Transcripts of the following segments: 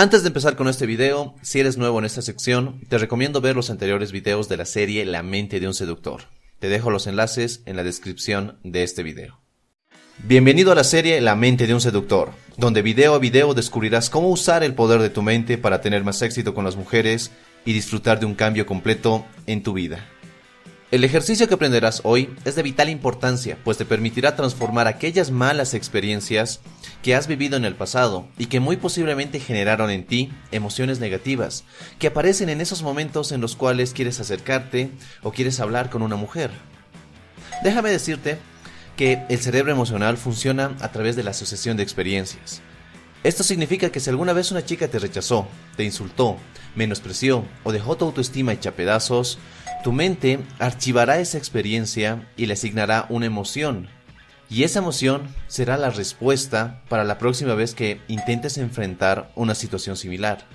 Antes de empezar con este video, si eres nuevo en esta sección, te recomiendo ver los anteriores videos de la serie La mente de un seductor. Te dejo los enlaces en la descripción de este video. Bienvenido a la serie La mente de un seductor, donde video a video descubrirás cómo usar el poder de tu mente para tener más éxito con las mujeres y disfrutar de un cambio completo en tu vida. El ejercicio que aprenderás hoy es de vital importancia, pues te permitirá transformar aquellas malas experiencias que has vivido en el pasado y que muy posiblemente generaron en ti emociones negativas, que aparecen en esos momentos en los cuales quieres acercarte o quieres hablar con una mujer. Déjame decirte que el cerebro emocional funciona a través de la asociación de experiencias. Esto significa que si alguna vez una chica te rechazó, te insultó, menospreció o dejó tu autoestima hecha pedazos, tu mente archivará esa experiencia y le asignará una emoción. Y esa emoción será la respuesta para la próxima vez que intentes enfrentar una situación similar.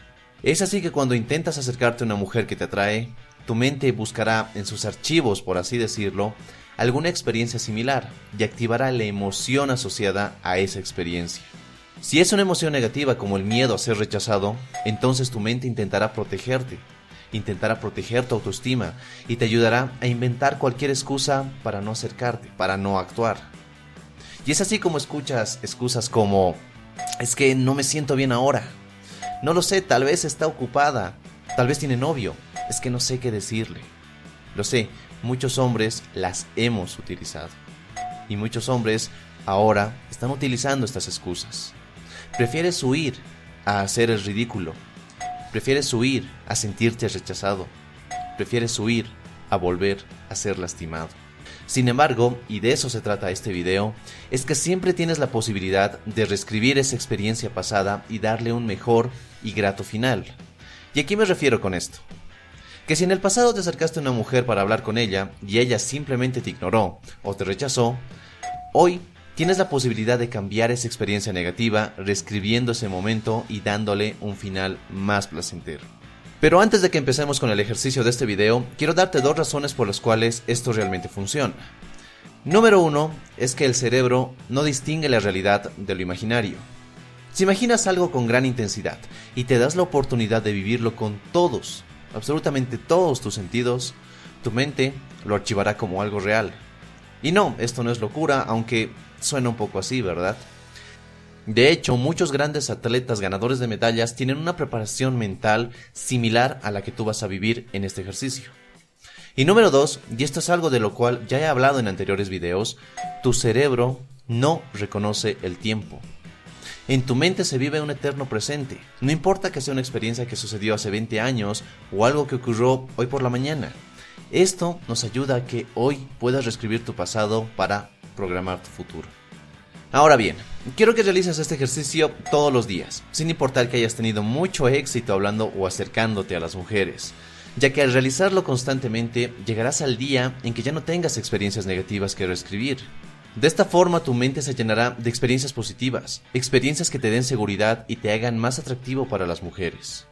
Es así que cuando intentas acercarte a una mujer que te atrae, tu mente buscará en sus archivos, por así decirlo, alguna experiencia similar y activará la emoción asociada a esa experiencia. Si es una emoción negativa como el miedo a ser rechazado, entonces tu mente intentará protegerte, intentará proteger tu autoestima y te ayudará a inventar cualquier excusa para no acercarte, para no actuar. Y es así como escuchas excusas como, es que no me siento bien ahora, no lo sé, tal vez está ocupada, tal vez tiene novio, es que no sé qué decirle. Lo sé, muchos hombres las hemos utilizado. Y muchos hombres ahora están utilizando estas excusas. Prefieres huir a hacer el ridículo, Prefieres huir a sentirte rechazado. Prefieres huir a volver a ser lastimado. Sin embargo, y de eso se trata este video, es que siempre tienes la posibilidad de reescribir esa experiencia pasada y darle un mejor y grato final. ¿Y aquí me refiero con esto? Que si en el pasado te acercaste a una mujer para hablar con ella y ella simplemente te ignoró o te rechazó, hoy tienes la posibilidad de cambiar esa experiencia negativa, reescribiendo ese momento y dándole un final más placentero. Pero antes de que empecemos con el ejercicio de este video, quiero darte dos razones por las cuales esto realmente funciona. Número uno es que el cerebro no distingue la realidad de lo imaginario. Si imaginas algo con gran intensidad y te das la oportunidad de vivirlo con todos, absolutamente todos tus sentidos, tu mente lo archivará como algo real. Y no, esto no es locura, aunque Suena un poco así, ¿verdad? De hecho, muchos grandes atletas ganadores de medallas tienen una preparación mental similar a la que tú vas a vivir en este ejercicio. Y número dos, y esto es algo de lo cual ya he hablado en anteriores videos, tu cerebro no reconoce el tiempo. En tu mente se vive un eterno presente, no importa que sea una experiencia que sucedió hace 20 años o algo que ocurrió hoy por la mañana. Esto nos ayuda a que hoy puedas reescribir tu pasado para programar tu futuro. Ahora bien, quiero que realices este ejercicio todos los días, sin importar que hayas tenido mucho éxito hablando o acercándote a las mujeres, ya que al realizarlo constantemente llegarás al día en que ya no tengas experiencias negativas que reescribir. De esta forma tu mente se llenará de experiencias positivas, experiencias que te den seguridad y te hagan más atractivo para las mujeres.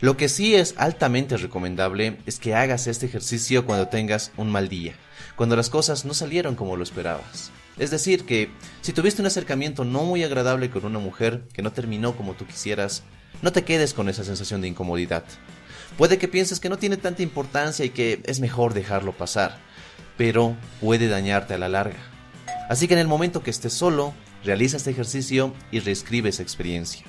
Lo que sí es altamente recomendable es que hagas este ejercicio cuando tengas un mal día, cuando las cosas no salieron como lo esperabas. Es decir, que si tuviste un acercamiento no muy agradable con una mujer que no terminó como tú quisieras, no te quedes con esa sensación de incomodidad. Puede que pienses que no tiene tanta importancia y que es mejor dejarlo pasar, pero puede dañarte a la larga. Así que en el momento que estés solo, realiza este ejercicio y reescribe esa experiencia.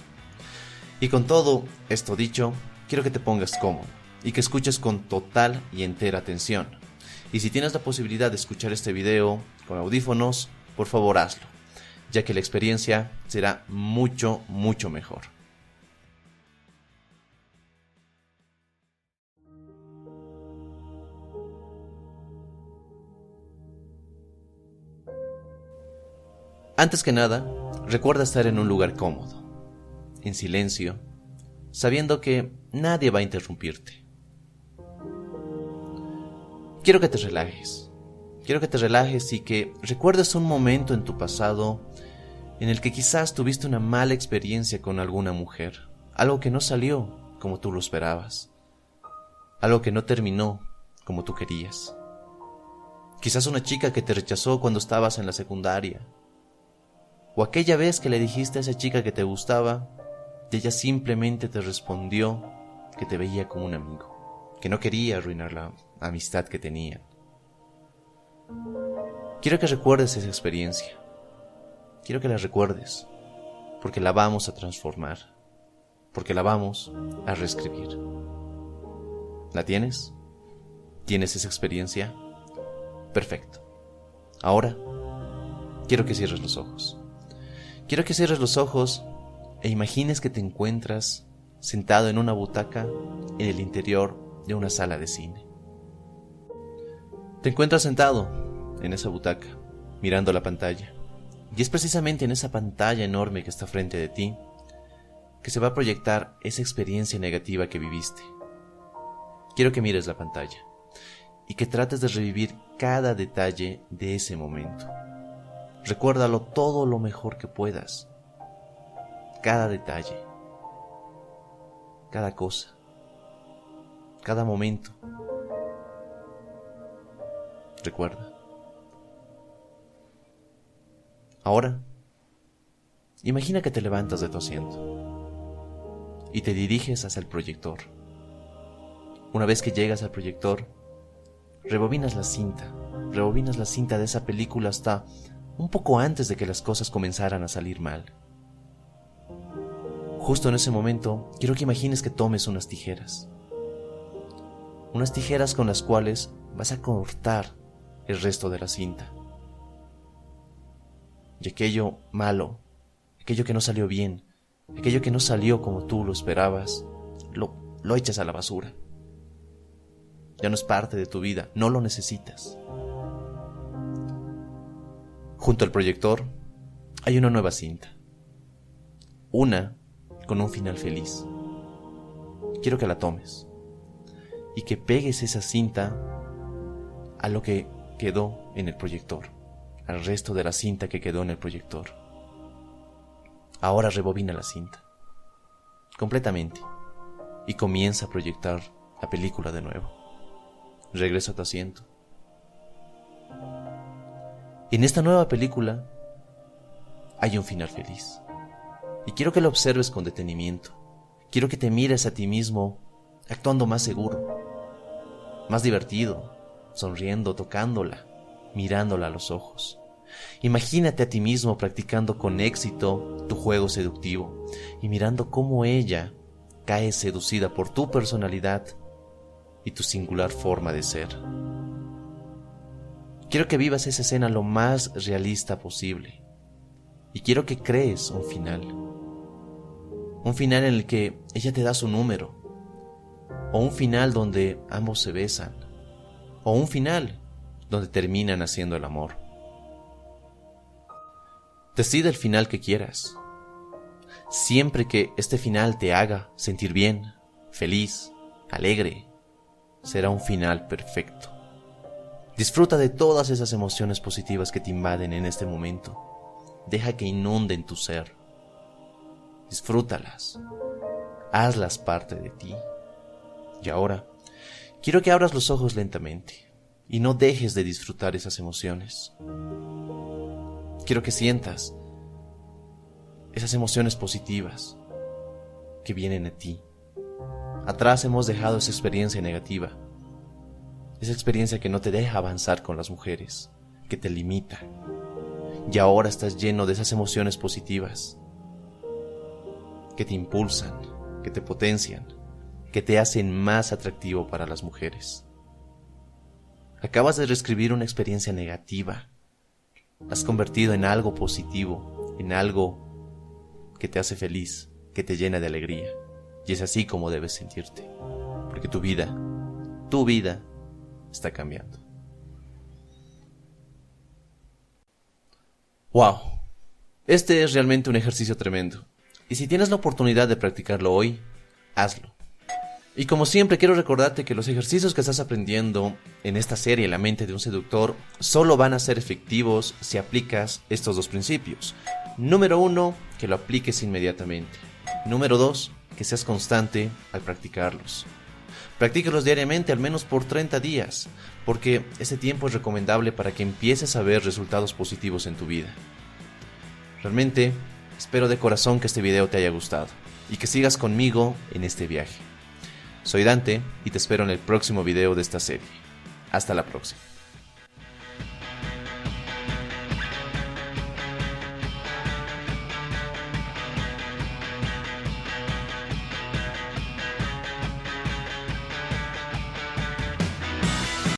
Y con todo esto dicho, quiero que te pongas cómodo y que escuches con total y entera atención. Y si tienes la posibilidad de escuchar este video con audífonos, por favor hazlo, ya que la experiencia será mucho, mucho mejor. Antes que nada, recuerda estar en un lugar cómodo, en silencio, sabiendo que nadie va a interrumpirte. Quiero que te relajes. Quiero que te relajes y que recuerdes un momento en tu pasado en el que quizás tuviste una mala experiencia con alguna mujer, algo que no salió como tú lo esperabas, algo que no terminó como tú querías. Quizás una chica que te rechazó cuando estabas en la secundaria, o aquella vez que le dijiste a esa chica que te gustaba y ella simplemente te respondió que te veía como un amigo, que no quería arruinar la amistad que tenían. Quiero que recuerdes esa experiencia. Quiero que la recuerdes, porque la vamos a transformar, porque la vamos a reescribir. ¿La tienes? ¿Tienes esa experiencia? Perfecto. Ahora, quiero que cierres los ojos. Quiero que cierres los ojos e imagines que te encuentras sentado en una butaca en el interior de una sala de cine. Te encuentras sentado en esa butaca, mirando la pantalla. Y es precisamente en esa pantalla enorme que está frente de ti que se va a proyectar esa experiencia negativa que viviste. Quiero que mires la pantalla y que trates de revivir cada detalle de ese momento. Recuérdalo todo lo mejor que puedas. Cada detalle. Cada cosa. Cada momento. Recuerda. Ahora, imagina que te levantas de tu asiento y te diriges hacia el proyector. Una vez que llegas al proyector, rebobinas la cinta, rebobinas la cinta de esa película hasta un poco antes de que las cosas comenzaran a salir mal. Justo en ese momento, quiero que imagines que tomes unas tijeras. Unas tijeras con las cuales vas a cortar el resto de la cinta. Y aquello malo, aquello que no salió bien, aquello que no salió como tú lo esperabas, lo, lo echas a la basura. Ya no es parte de tu vida, no lo necesitas. Junto al proyector hay una nueva cinta. Una con un final feliz. Quiero que la tomes y que pegues esa cinta a lo que quedó en el proyector, al resto de la cinta que quedó en el proyector. Ahora rebobina la cinta, completamente, y comienza a proyectar la película de nuevo. Regresa a tu asiento. En esta nueva película hay un final feliz. Y quiero que lo observes con detenimiento. Quiero que te mires a ti mismo actuando más seguro, más divertido, sonriendo, tocándola, mirándola a los ojos. Imagínate a ti mismo practicando con éxito tu juego seductivo y mirando cómo ella cae seducida por tu personalidad y tu singular forma de ser. Quiero que vivas esa escena lo más realista posible y quiero que crees un final. Un final en el que ella te da su número. O un final donde ambos se besan. O un final donde terminan haciendo el amor. Decide el final que quieras. Siempre que este final te haga sentir bien, feliz, alegre, será un final perfecto. Disfruta de todas esas emociones positivas que te invaden en este momento. Deja que inunden tu ser. Disfrútalas. Hazlas parte de ti. Y ahora, quiero que abras los ojos lentamente y no dejes de disfrutar esas emociones. Quiero que sientas esas emociones positivas que vienen a ti. Atrás hemos dejado esa experiencia negativa, esa experiencia que no te deja avanzar con las mujeres, que te limita. Y ahora estás lleno de esas emociones positivas que te impulsan, que te potencian, que te hacen más atractivo para las mujeres. Acabas de reescribir una experiencia negativa. Has convertido en algo positivo, en algo que te hace feliz, que te llena de alegría. Y es así como debes sentirte. Porque tu vida, tu vida, está cambiando. ¡Wow! Este es realmente un ejercicio tremendo. Y si tienes la oportunidad de practicarlo hoy, hazlo. Y como siempre quiero recordarte que los ejercicios que estás aprendiendo en esta serie La mente de un seductor solo van a ser efectivos si aplicas estos dos principios. Número uno, que lo apliques inmediatamente. Número dos, que seas constante al practicarlos. Practícalos diariamente al menos por 30 días, porque ese tiempo es recomendable para que empieces a ver resultados positivos en tu vida. Realmente Espero de corazón que este video te haya gustado. y que sigas conmigo en este viaje. Soy Dante y te espero en el próximo video de esta serie. Hasta la próxima.